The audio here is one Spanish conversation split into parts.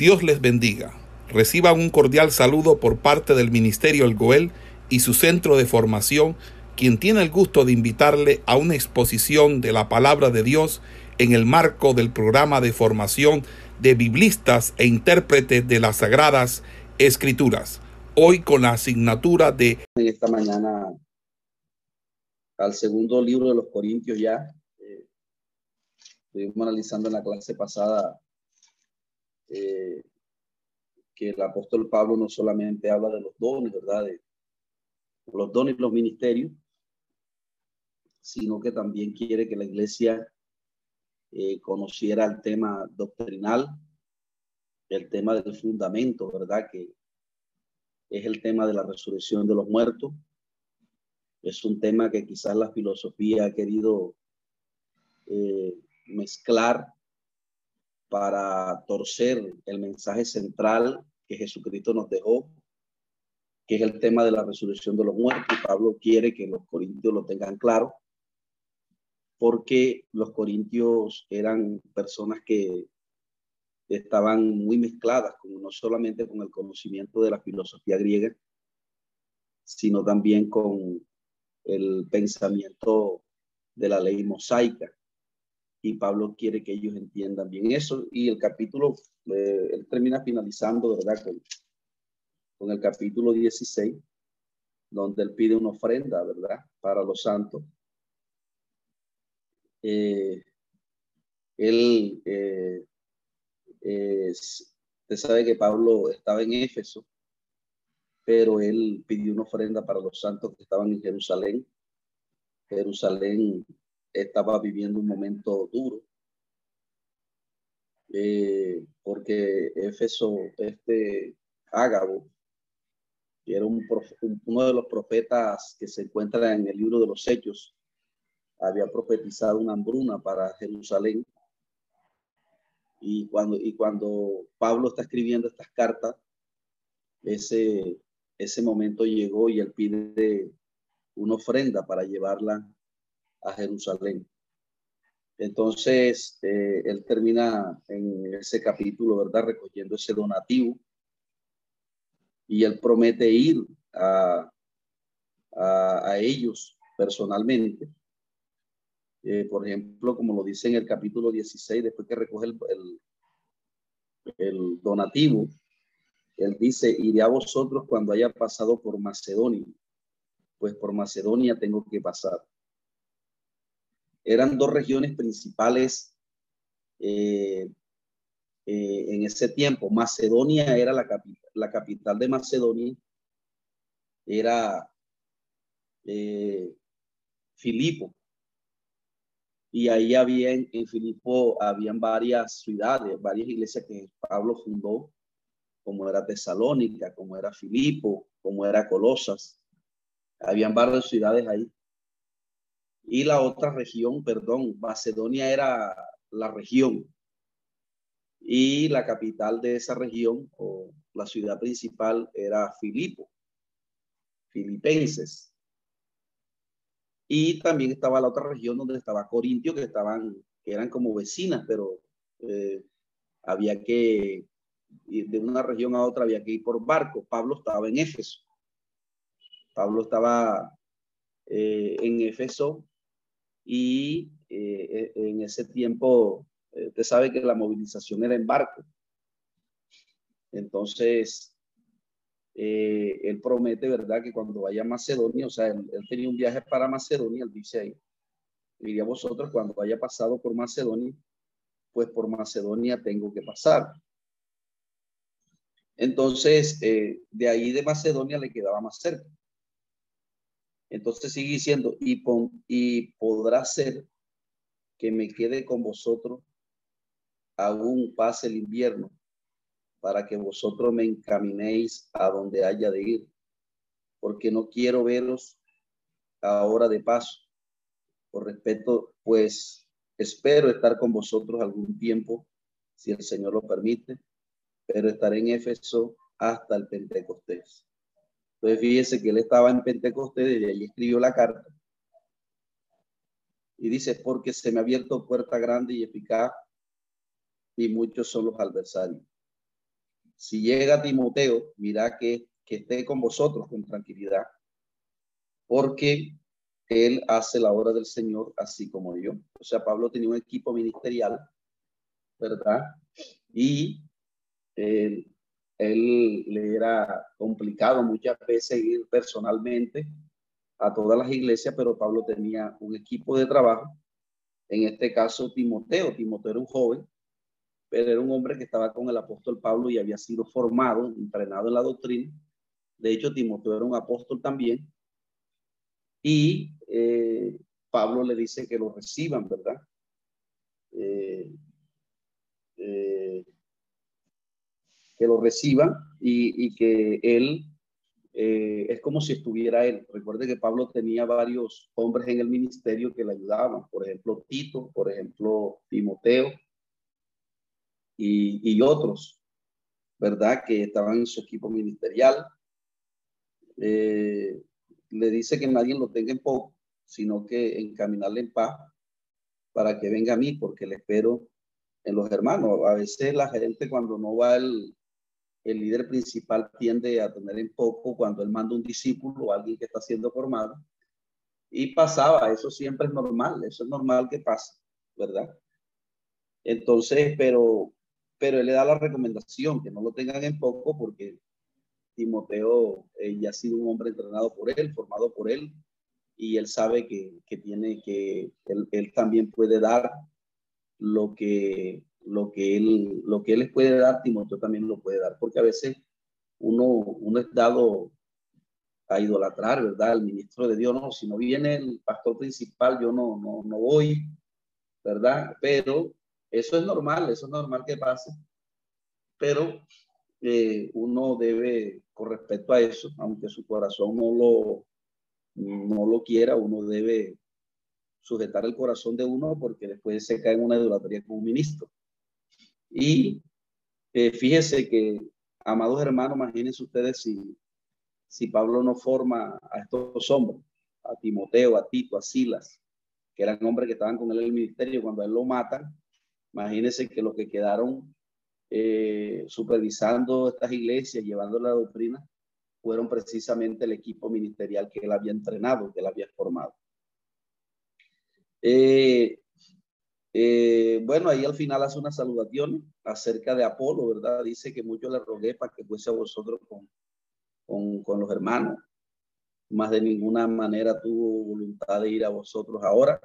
Dios les bendiga. Reciban un cordial saludo por parte del Ministerio El Goel y su centro de formación, quien tiene el gusto de invitarle a una exposición de la palabra de Dios en el marco del programa de formación de biblistas e intérpretes de las Sagradas Escrituras. Hoy con la asignatura de... Esta mañana al segundo libro de los Corintios ya. Eh, estuvimos analizando en la clase pasada eh, que el apóstol Pablo no solamente habla de los dones, ¿verdad? De los dones y los ministerios, sino que también quiere que la iglesia eh, conociera el tema doctrinal, el tema del fundamento, ¿verdad? Que es el tema de la resurrección de los muertos. Es un tema que quizás la filosofía ha querido eh, mezclar para torcer el mensaje central que Jesucristo nos dejó, que es el tema de la resurrección de los muertos. Pablo quiere que los corintios lo tengan claro, porque los corintios eran personas que estaban muy mezcladas, no solamente con el conocimiento de la filosofía griega, sino también con el pensamiento de la ley mosaica y Pablo quiere que ellos entiendan bien eso. Y el capítulo, eh, él termina finalizando, ¿verdad? Con, el capítulo 16, donde él pide una ofrenda, ¿verdad? Para los santos. Eh, él, eh, usted sabe que Pablo estaba en Éfeso, pero él pidió una ofrenda para los santos que estaban en Jerusalén. Jerusalén estaba viviendo un momento duro, eh, porque Éfeso, este Ágabo, que era un, uno de los profetas que se encuentra en el libro de los Hechos, había profetizado una hambruna para Jerusalén. Y cuando, y cuando Pablo está escribiendo estas cartas, ese, ese momento llegó y él pide una ofrenda para llevarla a Jerusalén. Entonces, eh, él termina en ese capítulo, ¿verdad? Recogiendo ese donativo. Y él promete ir a, a, ellos personalmente. Eh, por ejemplo, como lo dice en el capítulo 16, después que recoge el, el, el donativo, él dice, iré a vosotros cuando haya pasado por Macedonia, pues por Macedonia tengo que pasar eran dos regiones principales eh, eh, en ese tiempo. Macedonia era la, capital, la capital de Macedonia, era eh, Filipo. Y ahí había en, en Filipo, habían varias ciudades, varias iglesias que Pablo fundó, como era Tesalónica, como era Filipo, como era Colosas. Habían varias ciudades ahí y la otra región, perdón, Macedonia era la región y la capital de esa región o la ciudad principal era Filipo, Filipenses. Y también estaba la otra región donde estaba Corintio, que estaban, que eran como vecinas, pero eh, había que ir de una región a otra, había que ir por barco. Pablo estaba en Éfeso. Pablo estaba eh, en Éfeso y eh, e, en ese tiempo, eh, usted sabe que la movilización era en barco. Entonces, eh, él promete, ¿verdad? Que cuando vaya a Macedonia, o sea, él, tenía un viaje para Macedonia, él dice ahí, diría vosotros, cuando haya pasado por Macedonia, pues por Macedonia tengo que pasar. Entonces, de ahí de Macedonia le quedaba más cerca. Entonces sigue diciendo, y, podrá ser que me quede con vosotros aún pase el invierno, para que vosotros me encaminéis a donde haya de ir, porque no quiero veros ahora de paso. Por respeto, pues espero estar con vosotros algún tiempo, si el Señor lo permite, pero estaré en Éfeso hasta el Pentecostés. Entonces fíjese que él estaba en Pentecostés y ahí escribió la carta. Y dice, porque se me ha abierto puerta grande y eficaz y muchos son los adversarios. si llega Timoteo, mira que, que esté con vosotros con tranquilidad, porque él hace la obra del Señor así como yo. O sea, Pablo tenía un equipo ministerial, ¿verdad? Y él, él le era complicado muchas veces ir personalmente a todas las iglesias, pero Pablo tenía un equipo de trabajo. En este caso, Timoteo. Timoteo era un joven, pero era un hombre que estaba con el apóstol Pablo y había sido formado, entrenado en la doctrina. De hecho, Timoteo era un apóstol también. Y eh, Pablo le dice que lo reciban, ¿verdad? Eh, eh, que lo reciban y, y que él es como si estuviera él. Recuerde que Pablo tenía varios hombres en el ministerio que le ayudaban, por ejemplo, Tito, por ejemplo, Timoteo y, y otros, ¿verdad? Que estaban en su equipo ministerial. le dice que nadie lo tenga en poco sino que encaminarle en paz para que venga a mí, porque le espero en los hermanos. A veces la gente cuando no va el, el líder principal tiende a tener en poco cuando él manda un discípulo o alguien que está siendo formado. Y pasaba, eso siempre es normal, eso es normal que pase, ¿verdad? Entonces, pero, pero él le da la recomendación que no lo tengan en poco porque Timoteo eh, ya ha sido un hombre entrenado por él, formado por él, y él sabe que, que tiene que, él, él, también puede dar lo que, lo que él, lo que él les puede dar, Timoteo también lo puede dar, porque a veces uno, uno es dado a idolatrar, ¿verdad? El ministro de Dios, no, si no viene el pastor principal, yo no, no, no voy, ¿verdad? Pero eso es normal, eso es normal que pase, pero eh, uno debe, con respecto a eso, aunque su corazón no lo, no lo quiera, uno debe sujetar el corazón de uno porque después se cae en una idolatría como un ministro. Y eh, fíjese que, amados hermanos, imagínense ustedes si, si Pablo no forma a estos hombres, a Timoteo, a Tito, a Silas, que eran hombres que estaban con él en el ministerio, cuando él lo matan, imagínense que los que quedaron eh, supervisando estas iglesias, llevando la doctrina, fueron precisamente el equipo ministerial que él había entrenado, que él había formado. Eh, eh, bueno, ahí al final hace una salutación acerca de Apolo, ¿verdad? Dice que mucho le rogué para que fuese a vosotros con, con, los hermanos. Más de ninguna manera tuvo voluntad de ir a vosotros ahora,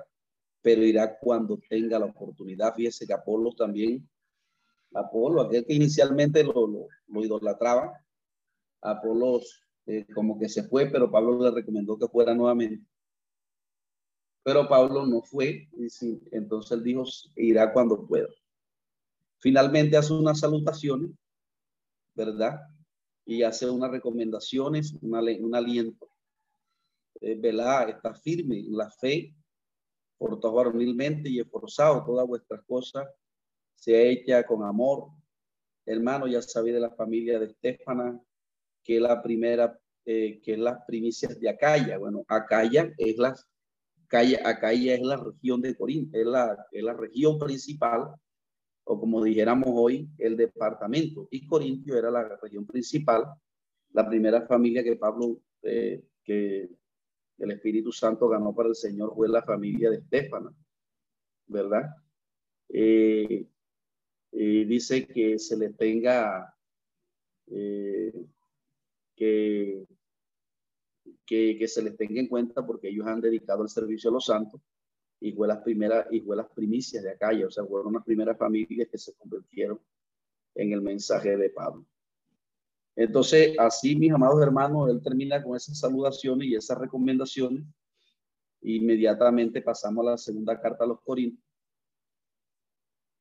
pero irá cuando tenga la oportunidad. Fíjese que Apolo también, Apolo, aquel que inicialmente lo, idolatraba, Apolos eh, como que se fue, pero Pablo le recomendó que fuera nuevamente. Pero Pablo no fue, y sí, entonces él dijo, irá cuando pueda. Finalmente hace unas salutaciones, ¿verdad? Y hace unas recomendaciones, un aliento. Eh, ¿Verdad? Está firme en la fe, por todo varonilmente y esforzado todas vuestras cosas, se hecha con amor. Hermano, ya sabía de la familia de Estefana, que la primera, eh, que las primicias de Acaya. Bueno, Acaya es la, Acaya, es la región de Corinto, es la, es la región principal, o como dijéramos hoy, el departamento. Y Corintio era la región principal, la primera familia que Pablo, eh, que el Espíritu Santo ganó para el Señor fue la familia de Estefana, ¿verdad? Eh, dice que se le tenga que, que, se les tenga en cuenta porque ellos han dedicado el servicio a los santos y fue las primeras y fue las primicias de acá, o sea, fueron las primeras familias que se convirtieron en el mensaje de Pablo. Entonces, así, mis amados hermanos, él termina con esas saludaciones y esas recomendaciones. Inmediatamente pasamos a la segunda carta a los Corintios.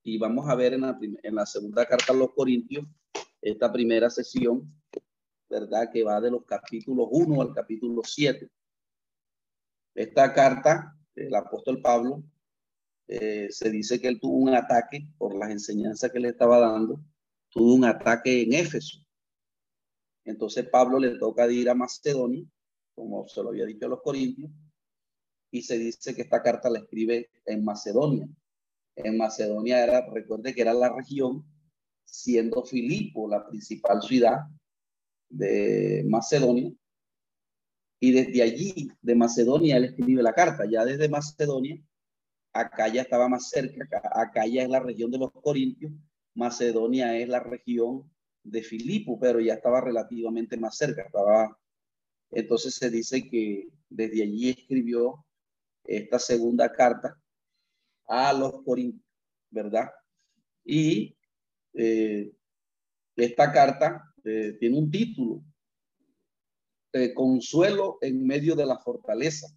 Y vamos a ver en la, en la segunda carta a los Corintios, esta primera sesión, ¿verdad? Que va de los capítulos 1 al capítulo 7. Esta carta, el apóstol Pablo, eh, se dice que él tuvo un ataque por las enseñanzas que le estaba dando, tuvo un ataque en Éfeso. Entonces Pablo le toca ir a Macedonia, como se lo había dicho a los corintios, y se dice que esta carta la escribe en Macedonia. En Macedonia era, recuerde que era la región siendo Filipo la principal ciudad de Macedonia. Y desde allí, de Macedonia, él escribe la carta. Ya desde Macedonia, acá ya estaba más cerca, acá, ya es la región de los Corintios, Macedonia es la región de Filipo, pero ya estaba relativamente más cerca, estaba entonces se dice que desde allí escribió esta segunda carta a los Corintios, ¿verdad? Y eh, esta carta eh, tiene un título, eh, Consuelo en medio de la fortaleza,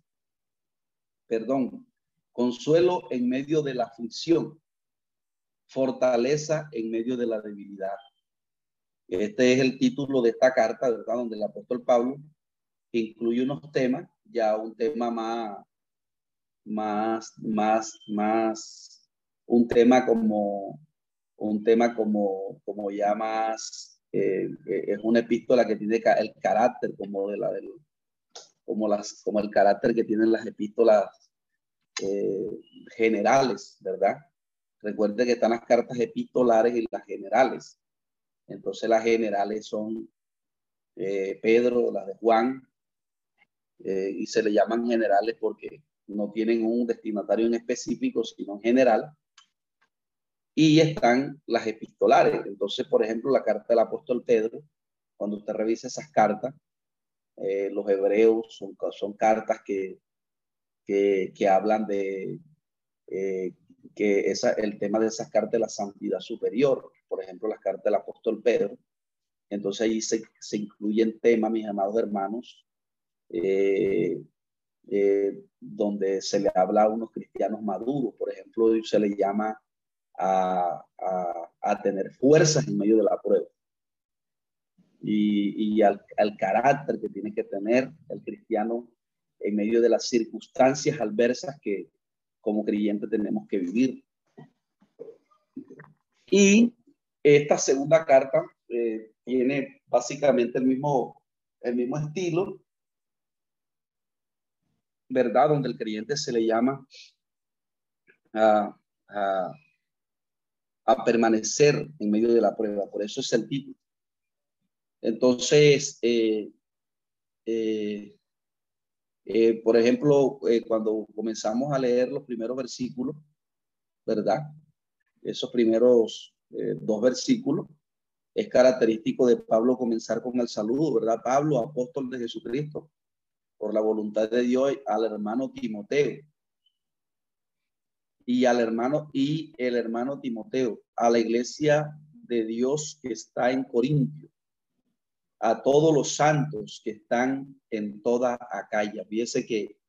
perdón, Consuelo en medio de la aflicción, fortaleza en medio de la debilidad. Este es el título de esta carta, ¿verdad? Donde el apóstol Pablo incluye unos temas, ya un tema más, más, más, más, un tema como, un tema como, como ya más, eh, eh, es una epístola que tiene el carácter como de la del, como las, como el carácter que tienen las epístolas eh, generales, ¿verdad? Recuerde que están las cartas epistolares y las generales. Entonces las generales son Pedro, las de Juan, y se le llaman generales porque no tienen un destinatario en específico, sino en general. Y están las epistolares. Entonces, por ejemplo, la carta del apóstol Pedro, cuando usted revisa esas cartas, eh, los hebreos son, son cartas que, que, que hablan de eh, que esa, el tema de esas cartas de la santidad superior, por ejemplo, las cartas del apóstol Pedro. Entonces ahí se, se incluyen temas, mis amados hermanos, eh, donde se le habla a unos cristianos maduros, por ejemplo, se le llama a, tener fuerzas en medio de la prueba y, al, carácter que tiene que tener el cristiano en medio de las circunstancias adversas que como creyente tenemos que vivir. Y esta segunda carta eh, tiene básicamente el mismo, el mismo estilo, verdad donde el creyente se le llama a, permanecer en medio de la prueba. Por eso es el título. Entonces, eh, eh, eh, por ejemplo, cuando comenzamos a leer los primeros versículos, ¿verdad? Esos primeros dos versículos, es característico de Pablo comenzar con el saludo, ¿verdad? Pablo, apóstol de Jesucristo, por la voluntad de Dios al hermano Timoteo y al hermano y el hermano Timoteo a la iglesia de Dios que está en Corintio a todos los santos que están en toda Acaya. Fíjese que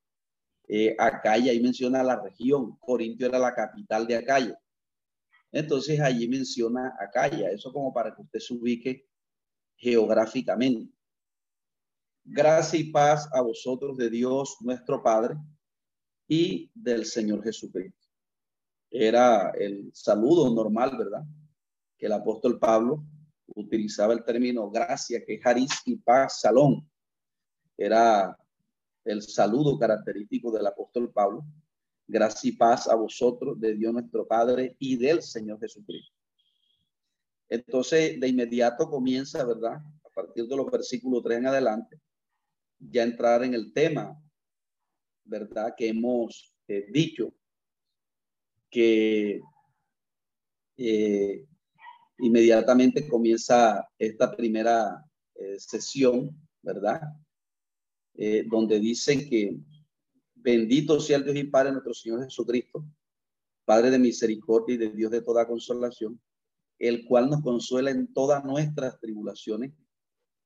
eh, Acaya ahí menciona la región, Corintio era la capital de Acaya. Entonces allí menciona Acaya, eso como para que usted se ubique geográficamente. Gracia y paz a vosotros de Dios nuestro Padre y del Señor Jesucristo. Era el saludo normal, ¿verdad? Que el apóstol Pablo utilizaba el término gracia, que es y paz, salón. Era el saludo característico del apóstol Pablo. Gracia y paz a vosotros de Dios nuestro Padre y del Señor Jesucristo. Entonces, de inmediato comienza, ¿verdad? A partir de los versículos 3 en adelante, ya entrar en el tema, ¿verdad? Que hemos eh, dicho que eh, inmediatamente comienza esta primera eh, sesión, ¿verdad? donde dicen que bendito sea el Dios y Padre nuestro Señor Jesucristo, Padre de misericordia y de Dios de toda consolación, el cual nos consuela en todas nuestras tribulaciones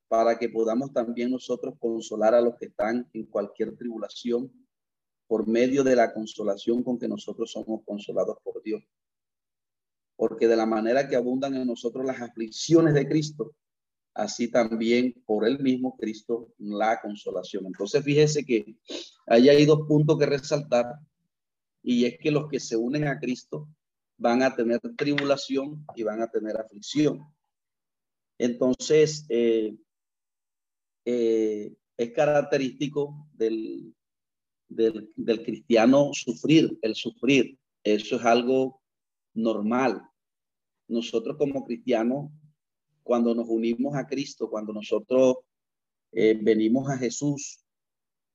para que podamos también nosotros consolar a los que están en cualquier tribulación por medio de la consolación con que nosotros somos consolados por Dios. Porque de la manera que abundan en nosotros las aflicciones de Cristo, así también por el mismo Cristo la consolación. Entonces fíjese que ahí hay dos puntos que resaltar y es que los que se unen a Cristo van a tener tribulación y van a tener aflicción. Entonces, eh, eh, es característico del, del, cristiano sufrir, el sufrir. Eso es algo normal. nosotros como cristianos, cuando nos unimos a Cristo, cuando nosotros eh, venimos a Jesús,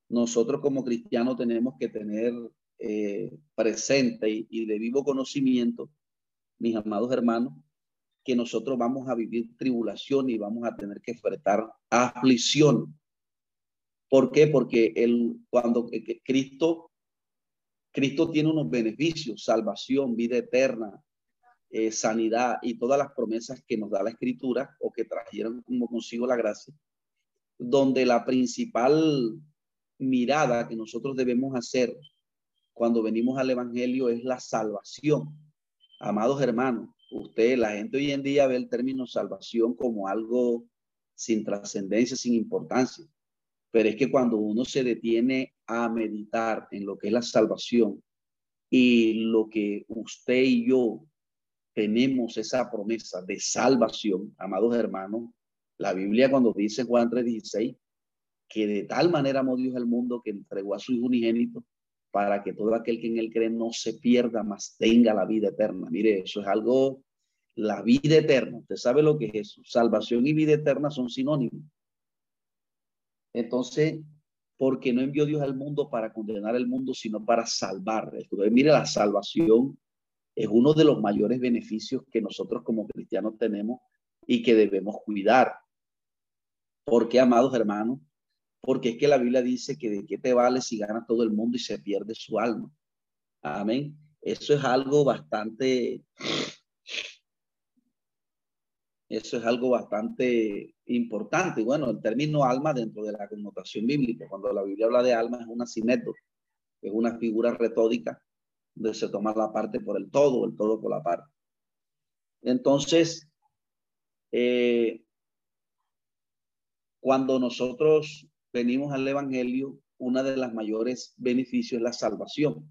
nosotros como cristianos tenemos que tener eh, presente y, y, de vivo conocimiento, mis amados hermanos, que nosotros vamos a vivir tribulación y vamos a tener que enfrentar aflicción. ¿Por qué? Porque el, cuando eh, Cristo, Cristo tiene unos beneficios, salvación, vida eterna, eh, sanidad y todas las promesas que nos da la escritura o que trajeron como consigo la gracia, donde la principal mirada que nosotros debemos hacer cuando venimos al Evangelio es la salvación. Amados hermanos, usted, la gente hoy en día ve el término salvación como algo sin trascendencia, sin importancia. Pero es que cuando uno se detiene a meditar en lo que es la salvación y lo que usted y yo tenemos esa promesa de salvación, amados hermanos. La Biblia cuando dice Juan 3:16, que de tal manera amó Dios el mundo que entregó a su Hijo unigénito para que todo aquel que en él cree no se pierda, más tenga la vida eterna. Mire, eso es algo, la vida eterna. Usted sabe lo que es eso. Salvación y vida eterna son sinónimos. Entonces, porque no envió Dios al mundo para condenar el mundo, sino para salvar. Entonces, mire, la salvación es uno de los mayores beneficios que nosotros como cristianos tenemos y que debemos cuidar. ¿Por qué, amados hermanos? Porque es que la Biblia dice que de qué te vale si gana todo el mundo y se pierde su alma. Amén. Eso es algo bastante, eso es algo bastante importante. Bueno, el término alma dentro de la connotación bíblica, cuando la Biblia habla de alma es una sinécdota, es una figura retórica donde se toma la parte por el todo, el todo por la parte. Entonces, eh, cuando nosotros venimos al Evangelio, una de las mayores beneficios es la salvación.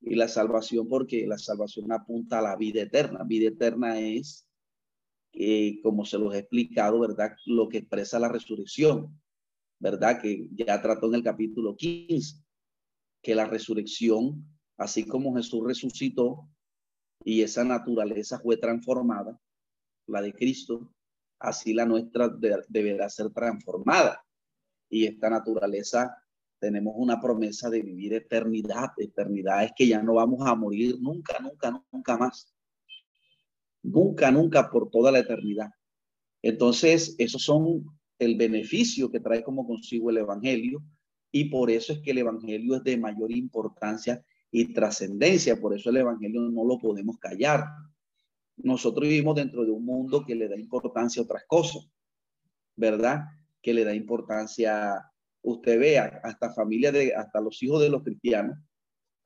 Y la salvación porque la salvación apunta a la vida eterna. Vida eterna es, eh, como se los he explicado, ¿verdad? Lo que expresa la resurrección, ¿verdad? Que ya trató en el capítulo 15, que la resurrección Así como Jesús resucitó y esa naturaleza fue transformada, la de Cristo, así la nuestra deberá ser transformada. Y esta naturaleza tenemos una promesa de vivir eternidad. Eternidad es que ya no vamos a morir nunca, nunca, nunca más. Nunca, nunca por toda la eternidad. Entonces, esos son el beneficio que trae como consigo el Evangelio y por eso es que el Evangelio es de mayor importancia y trascendencia. Por eso el Evangelio no lo podemos callar. Nosotros vivimos dentro de un mundo que le da importancia a otras cosas, ¿verdad? Que le da importancia, usted vea, hasta familia de, hasta los hijos de los cristianos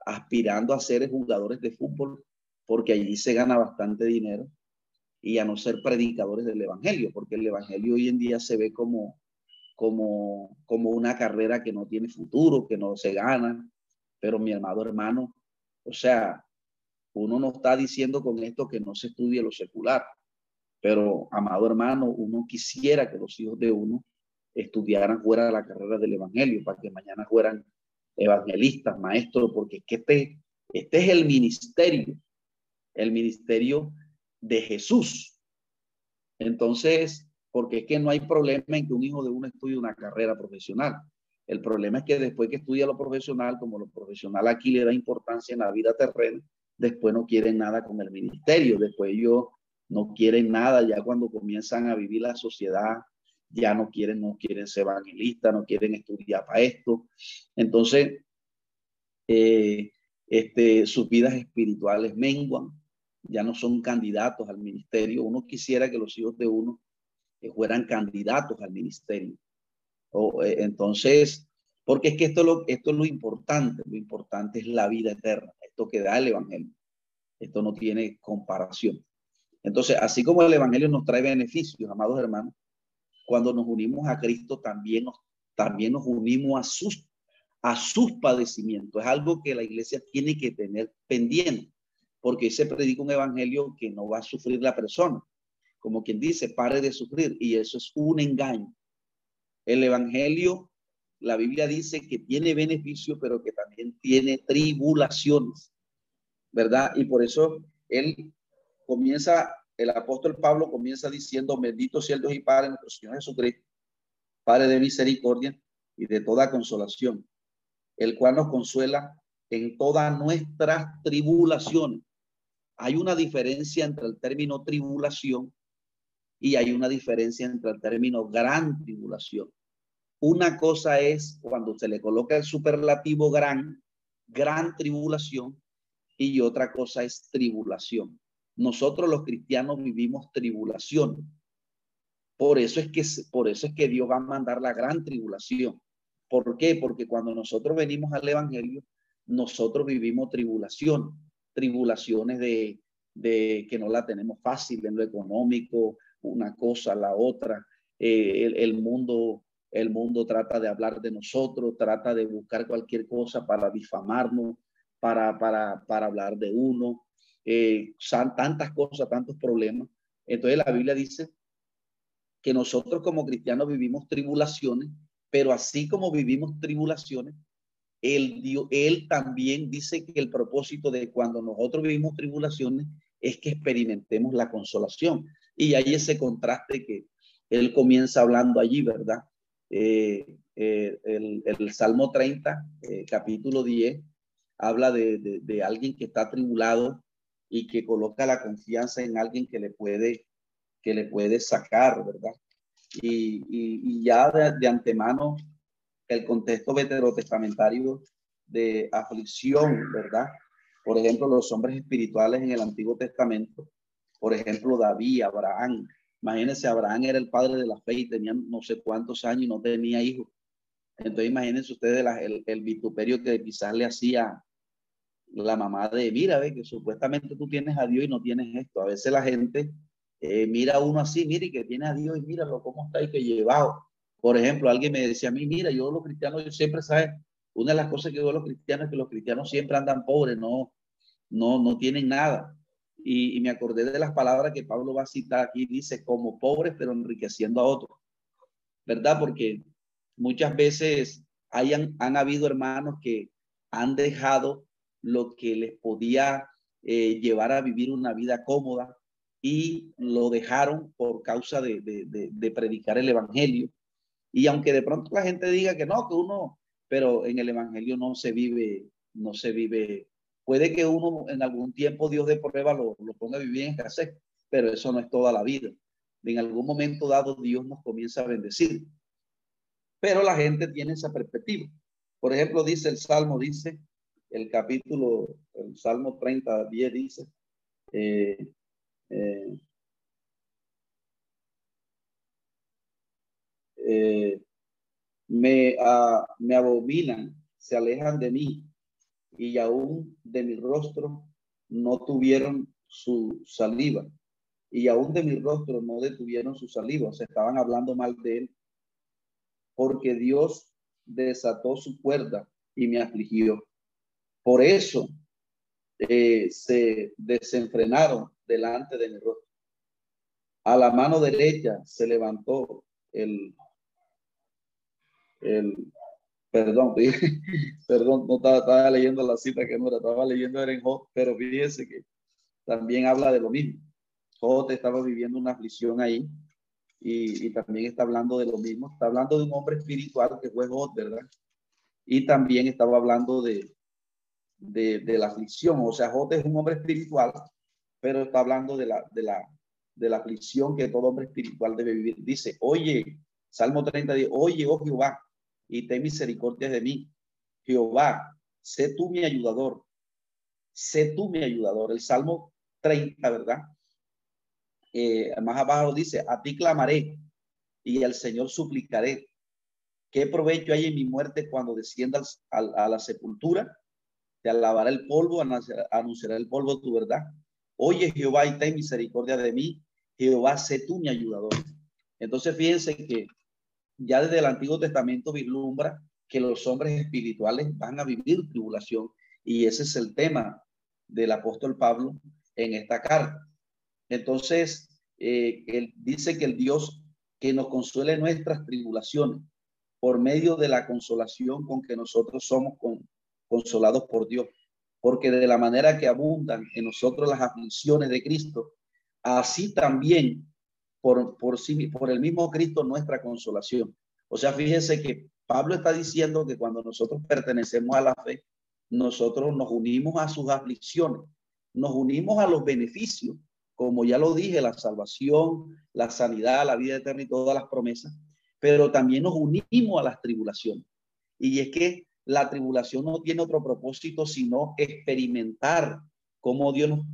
aspirando a ser jugadores de fútbol, porque allí se gana bastante dinero, y a no ser predicadores del Evangelio, porque el Evangelio hoy en día se ve como, como, como una carrera que no tiene futuro, que no se gana, pero mi amado hermano, o sea, uno no está diciendo con esto que no se estudie lo secular, pero amado hermano, uno quisiera que los hijos de uno estudiaran fuera de la carrera del Evangelio, para que mañana fueran evangelistas, maestros, porque este, este es el ministerio, el ministerio de Jesús. Entonces, porque es que no hay problema en que un hijo de uno estudie una carrera profesional. El problema es que después que estudia lo profesional, como lo profesional aquí le da importancia en la vida terrena, después no quieren nada con el ministerio, después ellos no quieren nada, ya cuando comienzan a vivir la sociedad, ya no quieren, no quieren ser evangelistas, no quieren estudiar para esto. Entonces, eh, este, sus vidas espirituales menguan, ya no son candidatos al ministerio. Uno quisiera que los hijos de uno fueran candidatos al ministerio. O, eh, entonces, porque es que esto, lo, esto es lo importante, lo importante es la vida eterna, esto que da el Evangelio. Esto no tiene comparación. Entonces, así como el Evangelio nos trae beneficios, amados hermanos, cuando nos unimos a Cristo también nos, también nos unimos a sus, a sus padecimientos. Es algo que la iglesia tiene que tener pendiente, porque se predica un evangelio que no va a sufrir la persona. Como quien dice, pare de sufrir, y eso es un engaño. El Evangelio, la Biblia dice que tiene beneficio, pero que también tiene tribulaciones, ¿verdad? Y por eso él comienza el apóstol Pablo comienza diciendo, bendito sea el Dios y Padre nuestro Señor Jesucristo, Padre de misericordia y de toda consolación, el cual nos consuela en todas nuestras tribulaciones. Hay una diferencia entre el término tribulación y hay una diferencia entre el término gran tribulación. Una cosa es cuando se le coloca el superlativo gran, gran tribulación, y otra cosa es tribulación. Nosotros los cristianos vivimos tribulación. Por eso es que por eso es que Dios va a mandar la gran tribulación. ¿Por qué? Porque cuando nosotros venimos al evangelio, nosotros vivimos tribulación, tribulaciones de, de que no la tenemos fácil en lo económico, una cosa, la otra. Eh, el, mundo, el mundo trata de hablar de nosotros, trata de buscar cualquier cosa para difamarnos, para, para, para hablar de uno. Eh, son tantas cosas, tantos problemas. Entonces la Biblia dice que nosotros como cristianos vivimos tribulaciones, pero así como vivimos tribulaciones, él, dio, él también dice que el propósito de cuando nosotros vivimos tribulaciones es que experimentemos la consolación. Y hay ese contraste que él comienza hablando allí, ¿verdad? Eh, eh, el, Salmo 30, eh, capítulo 10, habla de, de, alguien que está tribulado y que coloca la confianza en alguien que le puede, que le puede sacar, ¿verdad? Y, y, ya de, de, antemano, el contexto veterotestamentario de aflicción, ¿verdad? Por ejemplo, los hombres espirituales en el Antiguo Testamento por ejemplo, David, Abraham. Imagínense, Abraham era el padre de la fe y tenía no sé cuántos años y no tenía hijos. Entonces, imagínense ustedes el, vituperio que quizás le hacía la mamá de, mira, ve que supuestamente tú tienes a Dios y no tienes esto. A veces la gente eh, mira uno así, mire que tiene a Dios y míralo cómo está y que llevado. Por ejemplo, alguien me decía a mí, mira, yo los cristianos, yo siempre, ¿sabes? Una de las cosas que veo los cristianos es que los cristianos siempre andan pobres, no, no, no tienen nada. Y, me acordé de las palabras que Pablo va a citar aquí, dice, como pobres, pero enriqueciendo a otros, ¿verdad? Porque muchas veces hayan, han habido hermanos que han dejado lo que les podía eh, llevar a vivir una vida cómoda y lo dejaron por causa de, de, de, predicar el evangelio. Y aunque de pronto la gente diga que no, que uno, pero en el evangelio no se vive, no se vive Puede que uno en algún tiempo Dios de prueba lo, lo ponga a vivir en escasez, pero eso no es toda la vida. En algún momento dado Dios nos comienza a bendecir. Pero la gente tiene esa perspectiva. Por ejemplo, dice el Salmo, dice el capítulo, el Salmo 30, 10 dice, eh, eh, eh, me, uh, me abominan, se alejan de mí, y aún de mi rostro no tuvieron su saliva. Y aún de mi rostro no detuvieron su saliva. O sea, estaban hablando mal de él. Porque Dios desató su cuerda y me afligió. Por eso eh, se desenfrenaron delante de mi rostro. A la mano derecha se levantó el, el Perdón, perdón, no estaba, leyendo la cita que no era, estaba leyendo en Jot, pero fíjense que también habla de lo mismo. Jot estaba viviendo una aflicción ahí y, también está hablando de lo mismo. Está hablando de un hombre espiritual que fue Jot, ¿verdad? Y también estaba hablando de, de, de la aflicción. O sea, Jot es un hombre espiritual, pero está hablando de la, de la, de la aflicción que todo hombre espiritual debe vivir. Dice, oye, Salmo 30, oye, oh Jehová, y ten misericordia de mí. Jehová, sé tú mi ayudador. Sé tú mi ayudador. El Salmo 30, ¿verdad? Eh, más abajo dice, a ti clamaré y al Señor suplicaré. ¿Qué provecho hay en mi muerte cuando desciendas a, la sepultura? Te alabará el polvo, anunciará el polvo tu verdad. Oye Jehová y ten misericordia de mí. Jehová, sé tú mi ayudador. Entonces fíjense que ya desde el Antiguo Testamento vislumbra que los hombres espirituales van a vivir tribulación y ese es el tema del apóstol Pablo en esta carta. Entonces, eh, él dice que el Dios que nos consuele nuestras tribulaciones por medio de la consolación con que nosotros somos consolados por Dios, porque de la manera que abundan en nosotros las aflicciones de Cristo, así también por, por, sí, por el mismo Cristo nuestra consolación. O sea, fíjese que Pablo está diciendo que cuando nosotros pertenecemos a la fe, nosotros nos unimos a sus aflicciones, nos unimos a los beneficios, como ya lo dije, la salvación, la sanidad, la vida eterna y todas las promesas, pero también nos unimos a las tribulaciones. Y es que la tribulación no tiene otro propósito sino experimentar cómo Dios nos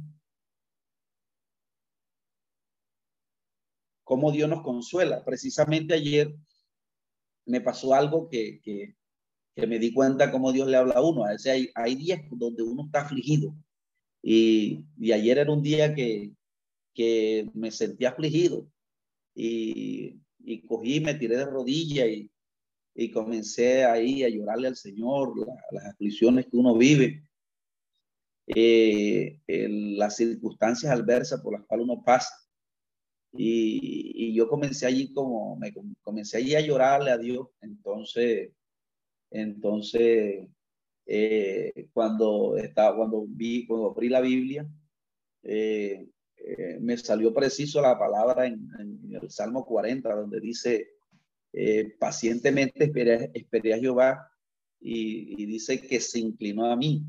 cómo Dios nos consuela. Precisamente ayer me pasó algo que, que, me di cuenta cómo Dios le habla a uno. A veces hay, hay días donde uno está afligido. Y, y ayer era un día que, que me sentí afligido. Y, y cogí, me tiré de rodillas y, y comencé ahí a llorarle al Señor las aflicciones que uno vive, eh, las circunstancias adversas por las cuales uno pasa. Y, y, yo comencé allí como, me comencé allí a llorarle a Dios. Entonces, entonces, eh, cuando estaba, cuando vi, cuando abrí la Biblia, eh, me salió preciso la palabra en, en, el Salmo 40, donde dice, eh, pacientemente esperé, esperé, a Jehová y, dice que se inclinó a mí.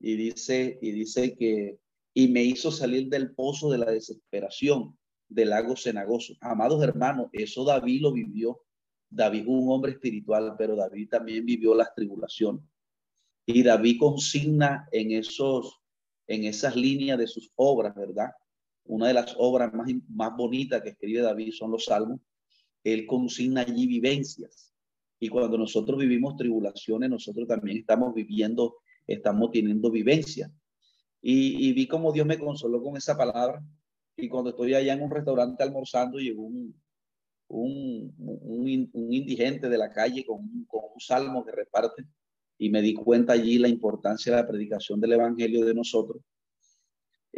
Y dice, y dice que, y me hizo salir del pozo de la desesperación, del lago cenagoso. Amados hermanos, eso David lo vivió. David fue un hombre espiritual, pero David también vivió las tribulaciones. Y David consigna en esos, en esas líneas de sus obras, ¿verdad? Una de las obras más, más bonitas que escribe David son los salmos él consigna allí vivencias. Y cuando nosotros vivimos tribulaciones, nosotros también estamos viviendo, estamos teniendo vivencias. Y, vi cómo Dios me consoló con esa palabra. Y cuando estoy allá en un restaurante almorzando, llegó un, un, un, indigente de la calle con, con un salmo que reparte. Y me di cuenta allí la importancia de la predicación del Evangelio de nosotros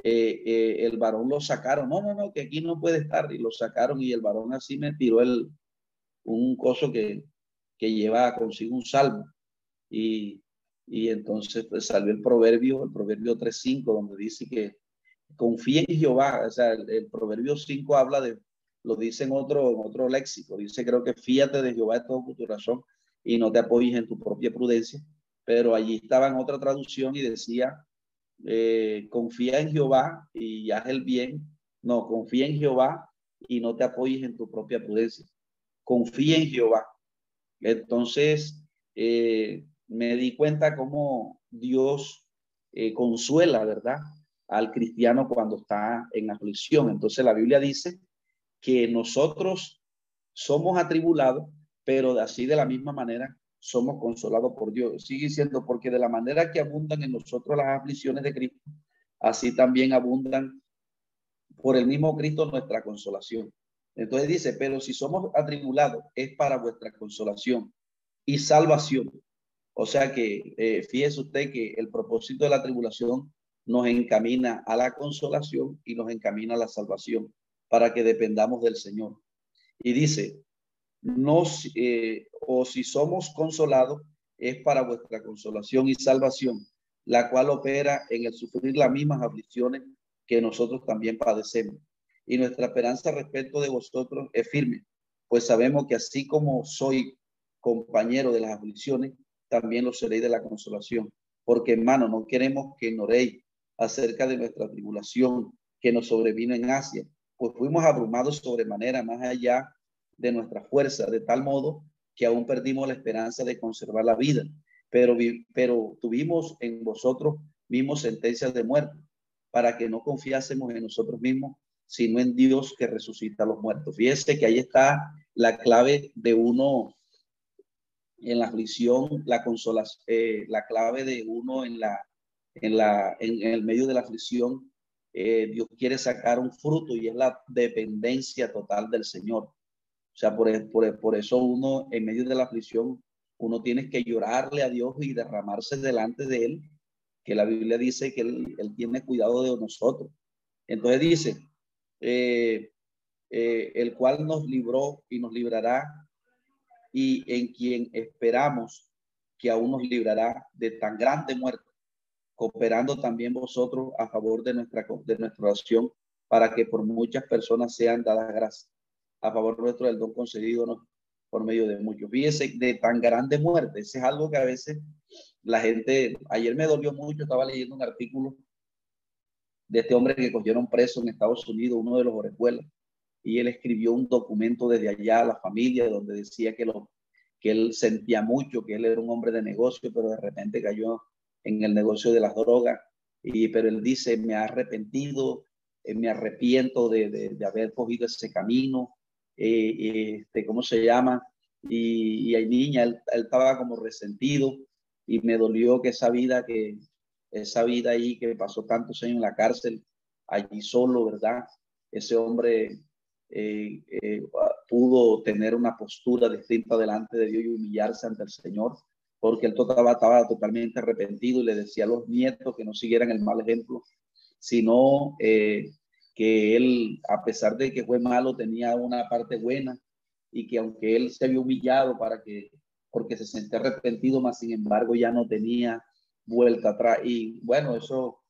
eh, eh, el varón lo sacaron. No, no, no, que aquí no puede estar. Y lo sacaron y el varón así me tiró el, un coso que, que lleva consigo un salmo. Y, y entonces pues, salió el proverbio, el proverbio 3.5, donde dice que confía en Jehová. O sea, el, proverbio 5 habla de, lo dice en otro, otro léxico. Dice, creo que fíate de Jehová de todo tu razón y no te apoyes en tu propia prudencia. Pero allí estaba en otra traducción y decía, eh, confía en Jehová y haz el bien. No, confía en Jehová y no te apoyes en tu propia prudencia. Confía en Jehová. Entonces, eh, me di cuenta cómo Dios eh, consuela, ¿verdad? Al cristiano cuando está en aflicción. Entonces, la Biblia dice que nosotros somos atribulados, pero así de la misma manera somos consolados por Dios. Sigue siendo porque de la manera que abundan en nosotros las aflicciones de Cristo, así también abundan por el mismo Cristo nuestra consolación. Entonces dice, pero si somos atribulados es para vuestra consolación y salvación. O sea que eh, fíjese usted que el propósito de la tribulación nos encamina a la consolación y nos encamina a la salvación para que dependamos del Señor. Y dice, nos, eh, o si somos consolados, es para vuestra consolación y salvación, la cual opera en el sufrir las mismas aflicciones que nosotros también padecemos. Y nuestra esperanza respecto de vosotros es firme, pues sabemos que así como soy compañero de las aflicciones, también lo seréis de la consolación. Porque hermano, no queremos que ignoréis acerca de nuestra tribulación que nos sobrevino en Asia, pues fuimos abrumados sobremanera más allá de nuestra fuerza, de tal modo que aún perdimos la esperanza de conservar la vida, pero, pero tuvimos en vosotros mismos sentencias de muerte, para que no confiásemos en nosotros mismos, sino en Dios que resucita a los muertos. Fíjese que ahí está la clave de uno en la aflicción, la consolación, eh, la clave de uno en la, en la, en, el medio de la aflicción. Eh, Dios quiere sacar un fruto y es la dependencia total del Señor. O sea, por, por, por eso uno en medio de la aflicción, uno tiene que llorarle a Dios y derramarse delante de Él, que la Biblia dice que Él, tiene cuidado de nosotros. Entonces dice, eh, eh, el cual nos libró y nos librará y en quien esperamos que aún nos librará de tan grande muerte, cooperando también vosotros a favor de nuestra, de nuestra oración para que por muchas personas sean dadas gracias a favor nuestro del don concedido por medio de muchos. Fíjese, de tan grande muerte, ese es algo que a veces la gente, ayer me dolió mucho, estaba leyendo un artículo de este hombre que cogieron preso en Estados Unidos, uno de los orejuelas, y él escribió un documento desde allá a la familia donde decía que, lo, que él sentía mucho, que él era un hombre de negocio, pero de repente cayó en el negocio de las drogas, y, pero él dice, me ha arrepentido, eh, me arrepiento de, de, haber cogido ese camino, eh, este, ¿cómo se llama? Y, y hay niña, él, él, estaba como resentido y me dolió que esa vida que, esa vida ahí que pasó tantos años en la cárcel, allí solo, ¿verdad? Ese hombre eh, eh, pudo tener una postura distinta delante de Dios y humillarse ante el Señor, porque él estaba, estaba totalmente arrepentido y le decía a los nietos que no siguieran el mal ejemplo, sino eh, que él, a pesar de que fue malo, tenía una parte buena y que aunque él se había humillado para que, porque se sentía arrepentido, más sin embargo ya no tenía vuelta atrás. Y bueno, eso,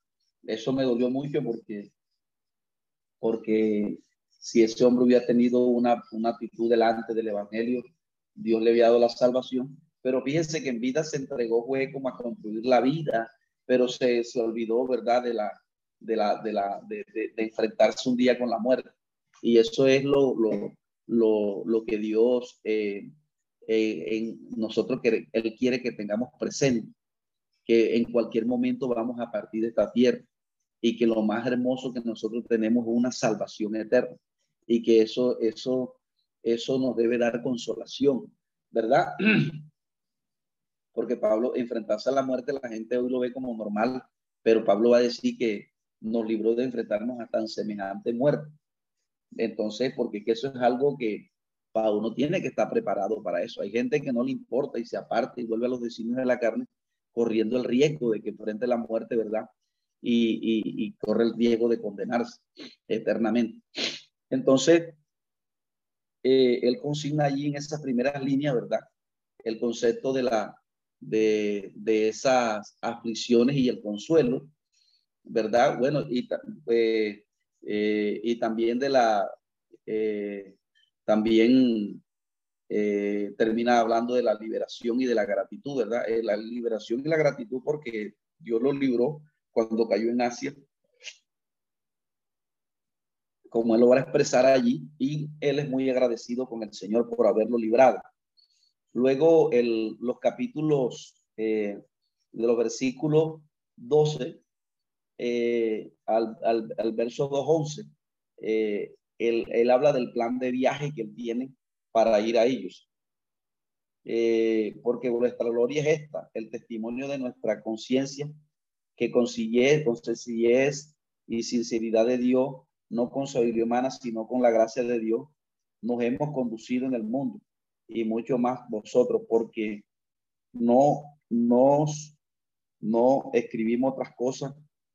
eso me dolió mucho porque, porque si ese hombre hubiera tenido una, una actitud delante del Evangelio, Dios le había dado la salvación. Pero fíjense que en vida se entregó, fue como a construir la vida, pero se, se olvidó, ¿verdad?, de la, de la, de la, de, de, enfrentarse un día con la muerte. Y eso es lo, lo, lo, lo que Dios eh, eh, en nosotros que Él quiere que tengamos presente que en cualquier momento vamos a partir de esta tierra y que lo más hermoso que nosotros tenemos es una salvación eterna y que eso, eso, eso nos debe dar consolación, ¿verdad? Porque Pablo, enfrentarse a la muerte, la gente hoy lo ve como normal, pero Pablo va a decir que nos libró de enfrentarnos a tan semejante muerte. Entonces, porque eso es algo que uno tiene que estar preparado para eso. Hay gente que no le importa y se aparta y vuelve a los designios de la carne corriendo el riesgo de que enfrente la muerte, ¿verdad? Y, corre el riesgo de condenarse eternamente. Entonces, eh, él consigna allí en esas primeras líneas, ¿verdad? El concepto de, la, de, esas aflicciones y el consuelo, ¿verdad? Bueno, y, eh, eh, y también de la, también eh, termina hablando de la liberación y de la gratitud, ¿verdad? La liberación y la gratitud porque Dios lo libró cuando cayó en Asia, como él lo va a expresar allí, y él es muy agradecido con el Señor por haberlo librado. Luego, el, los capítulos eh, de los versículos 12 al, al, al, verso 2.11, él, él habla del plan de viaje que él tiene para ir a ellos. Eh, porque nuestra gloria es esta, el testimonio de nuestra conciencia, que con sencillez y sinceridad de Dios, no con sabiduría humana, sino con la gracia de Dios, nos hemos conducido en el mundo y mucho más vosotros, porque no nos no escribimos otras cosas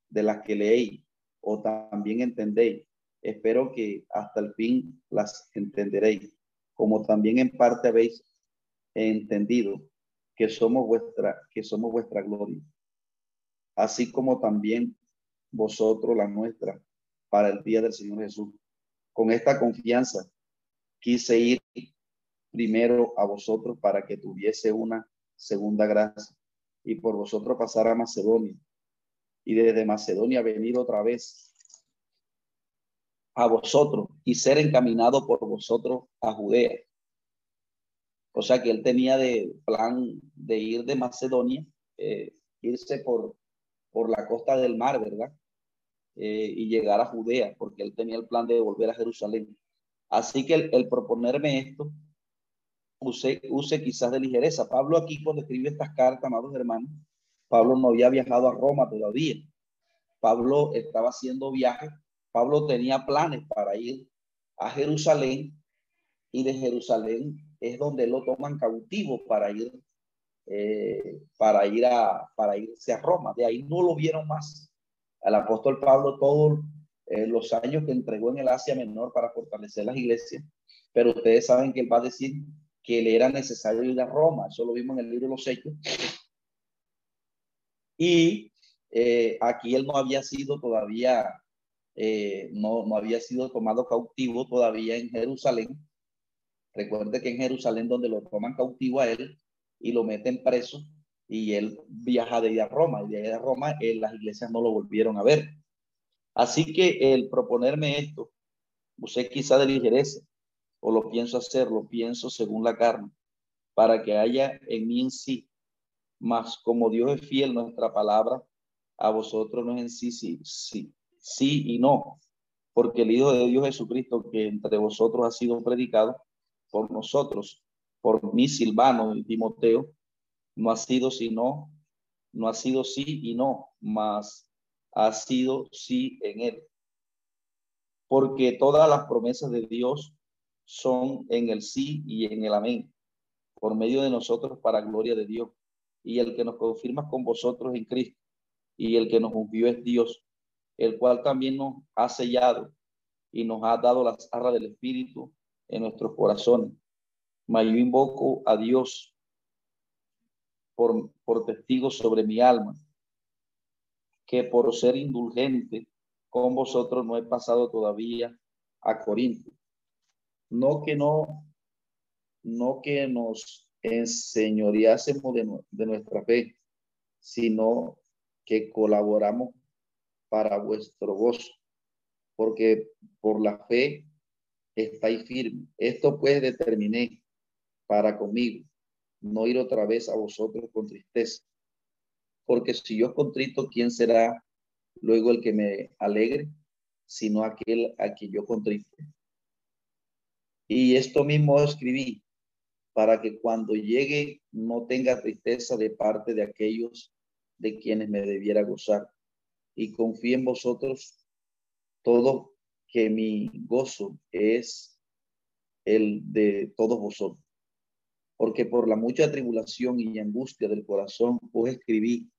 de las que leéis o también entendéis. Espero que hasta el fin las entenderéis como también en parte habéis entendido que somos vuestra, que somos vuestra gloria, así como también vosotros la nuestra para el día del Señor Jesús. Con esta confianza quise ir primero a vosotros para que tuviese una segunda gracia y por vosotros pasar a Macedonia y desde Macedonia venir otra vez a vosotros y ser encaminado por vosotros a Judea. O sea que él tenía de plan de ir de Macedonia, eh, irse por, por la costa del mar, ¿verdad? Eh, y llegar a Judea, porque él tenía el plan de volver a Jerusalén. Así que el, proponerme esto, use, use quizás de ligereza. Pablo aquí cuando escribe estas cartas, amados hermanos, Pablo no había viajado a Roma todavía. Pablo estaba haciendo viajes Pablo tenía planes para ir a Jerusalén y de Jerusalén es donde lo toman cautivo para ir eh, para ir a para irse a Roma. De ahí no lo vieron más. Al apóstol Pablo todos eh, los años que entregó en el Asia Menor para fortalecer las iglesias, pero ustedes saben que él va a decir que le era necesario ir a Roma. Eso lo vimos en el libro de los Hechos. Y eh, aquí él no había sido todavía eh, no, no había sido tomado cautivo todavía en Jerusalén. Recuerde que en Jerusalén donde lo toman cautivo a él y lo meten preso y él viaja de ahí a Roma y de ahí a Roma eh, las iglesias no lo volvieron a ver. Así que el proponerme esto, usted quizá de ligereza o lo pienso hacer, lo pienso según la carne, para que haya en mí en sí, más como Dios es fiel nuestra palabra, a vosotros no es en sí, sí, sí, sí y no, porque el Hijo de Dios Jesucristo que entre vosotros ha sido predicado por nosotros, por mí Silvano y Timoteo, no ha sido sino, no ha sido sí y no, más ha sido sí en él. Porque todas las promesas de Dios son en el sí y en el amén, por medio de nosotros para gloria de Dios. Y el que nos confirma con vosotros en Cristo, y el que nos ungió es Dios, el cual también nos ha sellado y nos ha dado las arras del Espíritu en nuestros corazones. Mas yo invoco a Dios por, por testigo sobre mi alma, que por ser indulgente con vosotros no he pasado todavía a Corinto no que no, no que nos enseñoreásemos de, nuestra fe, sino que colaboramos para vuestro gozo, porque por la fe estáis firme. Esto pues determiné para conmigo, no ir otra vez a vosotros con tristeza, porque si yo contrito, ¿quién será luego el que me alegre, sino aquel a quien yo contrito? Y esto mismo escribí para que cuando llegue no tenga tristeza de parte de aquellos de quienes me debiera gozar. Y confíe en vosotros todo que mi gozo es el de todos vosotros. Porque por la mucha tribulación y angustia del corazón os escribí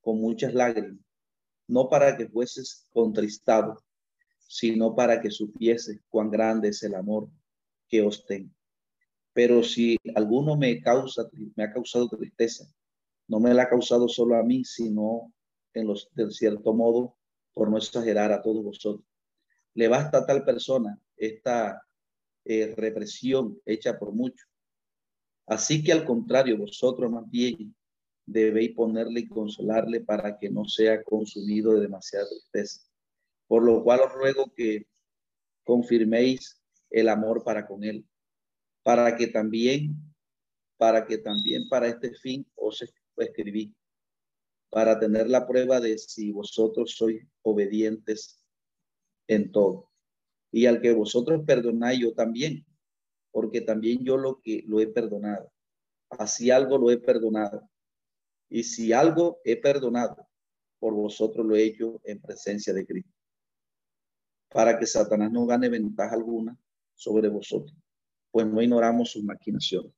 con muchas lágrimas, no para que fueses contristado, sino para que supieses cuán grande es el amor que os tengo. Pero si alguno me causa, me ha causado tristeza, no me la ha causado solo a mí, sino en los, de cierto modo, por no exagerar a todos vosotros. Le basta a tal persona esta eh, represión hecha por muchos. Así que al contrario, vosotros más bien debéis ponerle y consolarle para que no sea consumido de demasiada tristeza. Por lo cual os ruego que confirméis el amor para con él, para que también, para que también para este fin os escribí, para tener la prueba de si vosotros sois obedientes en todo. Y al que vosotros perdonáis, yo también, porque también yo lo que lo he perdonado. Así algo lo he perdonado. Y si algo he perdonado, por vosotros lo he hecho en presencia de Cristo. Para que Satanás no gane ventaja alguna sobre vosotros, pues no ignoramos sus maquinaciones.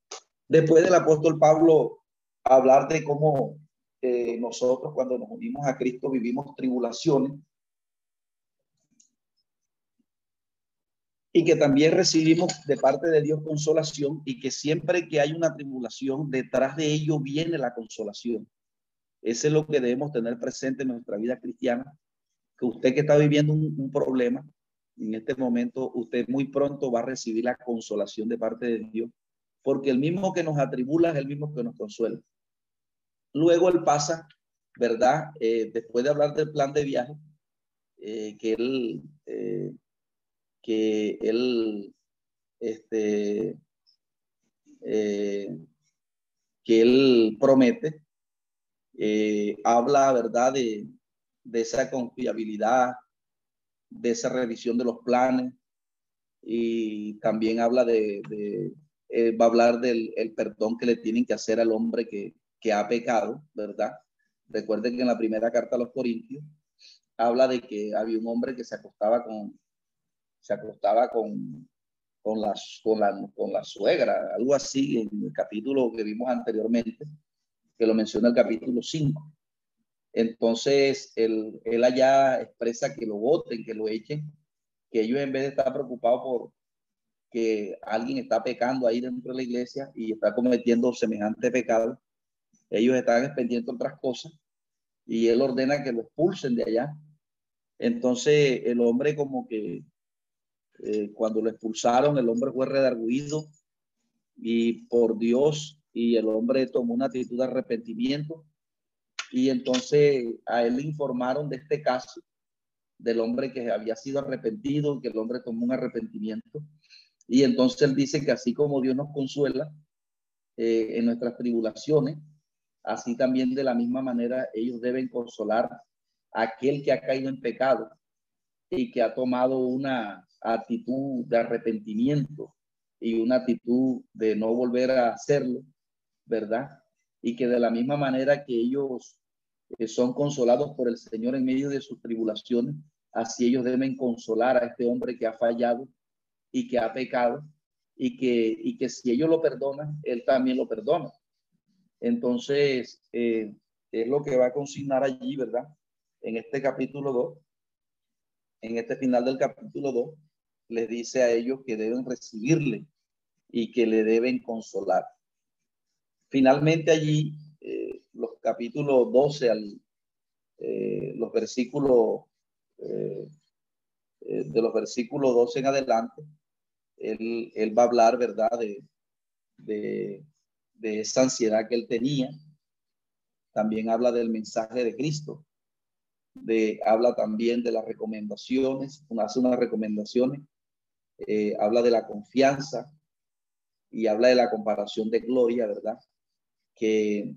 Después del apóstol Pablo hablar de cómo eh, nosotros cuando nos unimos a Cristo vivimos tribulaciones y que también recibimos de parte de Dios consolación y que siempre que hay una tribulación, detrás de ello viene la consolación. Ese es lo que debemos tener presente en nuestra vida cristiana, que usted que está viviendo un problema, en este momento usted muy pronto va a recibir la consolación de parte de Dios, porque el mismo que nos atribula es el mismo que nos consuela. Luego él pasa, ¿verdad? Eh, después de hablar del plan de viaje, eh, que él, eh, que él, este, que él promete, habla, ¿verdad? De, de esa confiabilidad, de esa revisión de los planes y también habla de, de va a hablar del el perdón que le tienen que hacer al hombre que, que ha pecado, ¿verdad? Recuerden que en la primera carta a los Corintios habla de que había un hombre que se acostaba con, se acostaba con, con, las, con, la, con la suegra, algo así en el capítulo que vimos anteriormente, que lo menciona el capítulo 5. Entonces, él, él allá expresa que lo voten, que lo echen, que ellos en vez de estar preocupados por que alguien está pecando ahí dentro de la iglesia y está cometiendo semejante pecado, ellos están pendientes otras cosas y él ordena que lo expulsen de allá. Entonces el hombre como que eh, cuando lo expulsaron, el hombre fue redarguido y por Dios y el hombre tomó una actitud de arrepentimiento y entonces a él le informaron de este caso del hombre que había sido arrepentido, que el hombre tomó un arrepentimiento. Y entonces él dice que así como Dios nos consuela eh, en nuestras tribulaciones, así también de la misma manera ellos deben consolar a aquel que ha caído en pecado y que ha tomado una actitud de arrepentimiento y una actitud de no volver a hacerlo, ¿verdad? Y que de la misma manera que ellos eh, son consolados por el Señor en medio de sus tribulaciones, así ellos deben consolar a este hombre que ha fallado y que ha pecado y que, y que si ellos lo perdonan, él también lo perdona. Entonces, eh, es lo que va a consignar allí, ¿verdad? En este capítulo 2, en este final del capítulo 2, les dice a ellos que deben recibirle y que le deben consolar. Finalmente allí, eh, los capítulos 12 al, eh, los versículos, de los versículos 12 en adelante, él, él va a hablar, ¿verdad? De, de, esa ansiedad que él tenía. También habla del mensaje de Cristo. De, habla también de las recomendaciones, hace unas recomendaciones, eh, habla de la confianza y habla de la comparación de gloria, ¿verdad? Que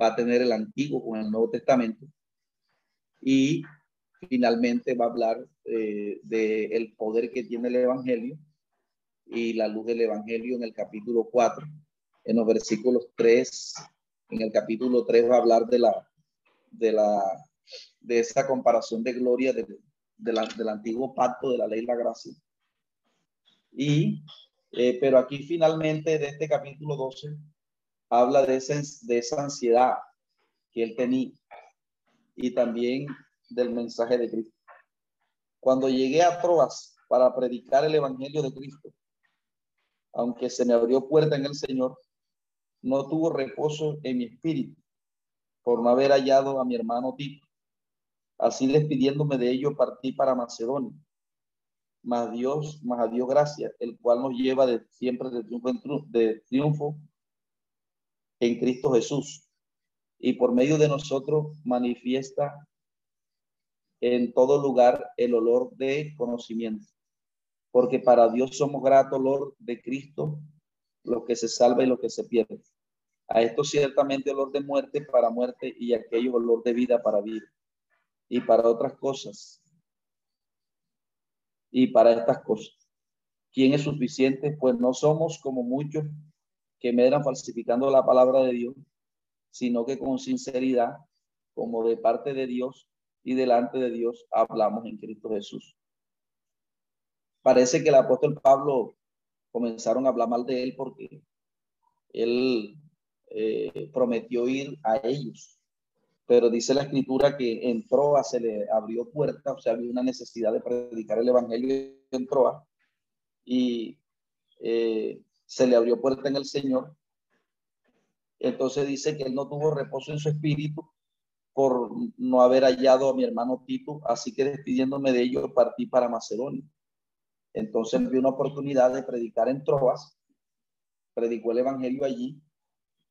va a tener el Antiguo con el Nuevo Testamento. Y finalmente va a hablar eh, del poder que tiene el Evangelio y la luz del Evangelio en el capítulo 4 en los versículos 3, en el capítulo 3 va a hablar de la, de la, de esa comparación de gloria del, del antiguo pacto de la ley y la gracia. Y, eh, pero aquí finalmente de este capítulo 12 habla de, esa ansiedad que él tenía y también del mensaje de Cristo. Cuando llegué a Troas para predicar el evangelio de Cristo, aunque se me abrió puerta en el Señor, no tuvo reposo en mi espíritu por no haber hallado a mi hermano Tito. Así despidiéndome de ello, partí para Macedonia. Mas Dios, más a Dios gracias, el cual nos lleva de, siempre de triunfo en Cristo Jesús. Y por medio de nosotros manifiesta en todo lugar el olor de conocimiento. Porque para Dios somos grato olor de Cristo lo que se salva y lo que se pierde. A esto ciertamente olor de muerte para muerte y aquello olor de vida para vida. Y para otras cosas. Y para estas cosas. ¿Quién es suficiente? Pues no somos como muchos que medran falsificando la palabra de Dios, sino que con sinceridad, como de parte de Dios y delante de Dios, hablamos en Cristo Jesús. Parece que el apóstol Pablo comenzaron a hablar mal de él porque él eh, prometió ir a ellos. Pero dice la escritura que en Troa se le abrió puerta, o sea, había una necesidad de predicar el evangelio en Troa y se le abrió puerta en el Señor. Entonces dice que él no tuvo reposo en su espíritu por no haber hallado a mi hermano Tito, así que despidiéndome de ellos partí para Macedonia. Entonces vi una oportunidad de predicar en Troas, predicó el evangelio allí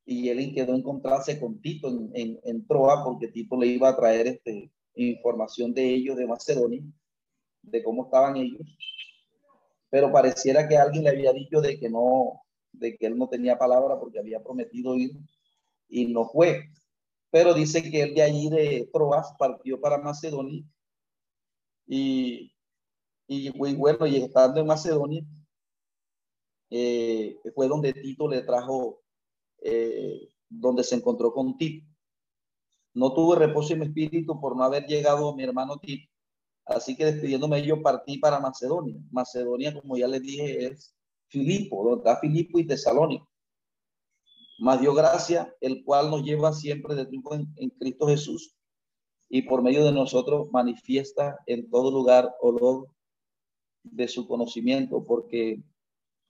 y él quedó encontrarse con Tito en, en, Troa porque Tito le iba a traer este, información de ellos, de Macedonia, de cómo estaban ellos. Pero pareciera que alguien le había dicho de que no, de que él no tenía palabra porque había prometido ir y no fue. Pero dice que él de allí de Troas partió para Macedonia y y bueno, y estando en Macedonia, eh, fue donde Tito le trajo, eh, donde se encontró con Tito. No tuve reposo en mi espíritu por no haber llegado mi hermano Tito. Así que despidiéndome yo partí para Macedonia. Macedonia, como ya les dije, es Filipo, donde está Filipo y Tesalónico. Más dio gracia, el cual nos lleva siempre de triunfo en Cristo Jesús y por medio de nosotros manifiesta en todo lugar olor de su conocimiento, porque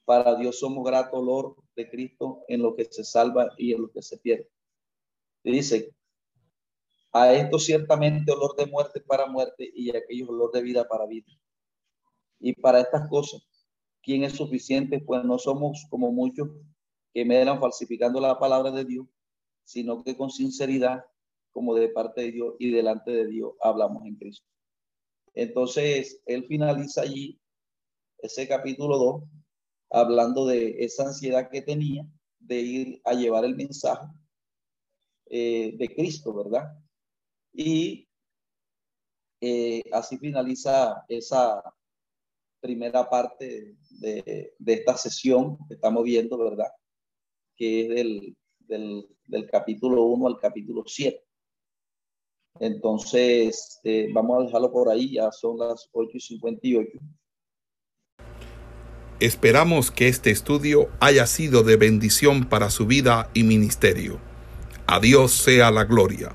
para Dios somos grato olor de Cristo en lo que se salva y en lo que se pierde. dice, A esto ciertamente olor de muerte para muerte y aquellos olor de vida para vida. Y para estas cosas, ¿quién es suficiente? Pues no somos como muchos que medran falsificando la palabra de Dios, sino que con sinceridad, como de parte de Dios y delante de Dios, hablamos en Cristo. Entonces, él finaliza allí ese capítulo 2, hablando de esa ansiedad que tenía de ir a llevar el mensaje eh, de Cristo, ¿verdad? Y eh, así finaliza esa primera parte de, esta sesión que estamos viendo, ¿verdad? Que es del, del, del capítulo 1 al capítulo 7. Entonces, eh, vamos a dejarlo por ahí, ya son las 8 y 58. Esperamos que este estudio haya sido de bendición para su vida y ministerio. A Dios sea la gloria.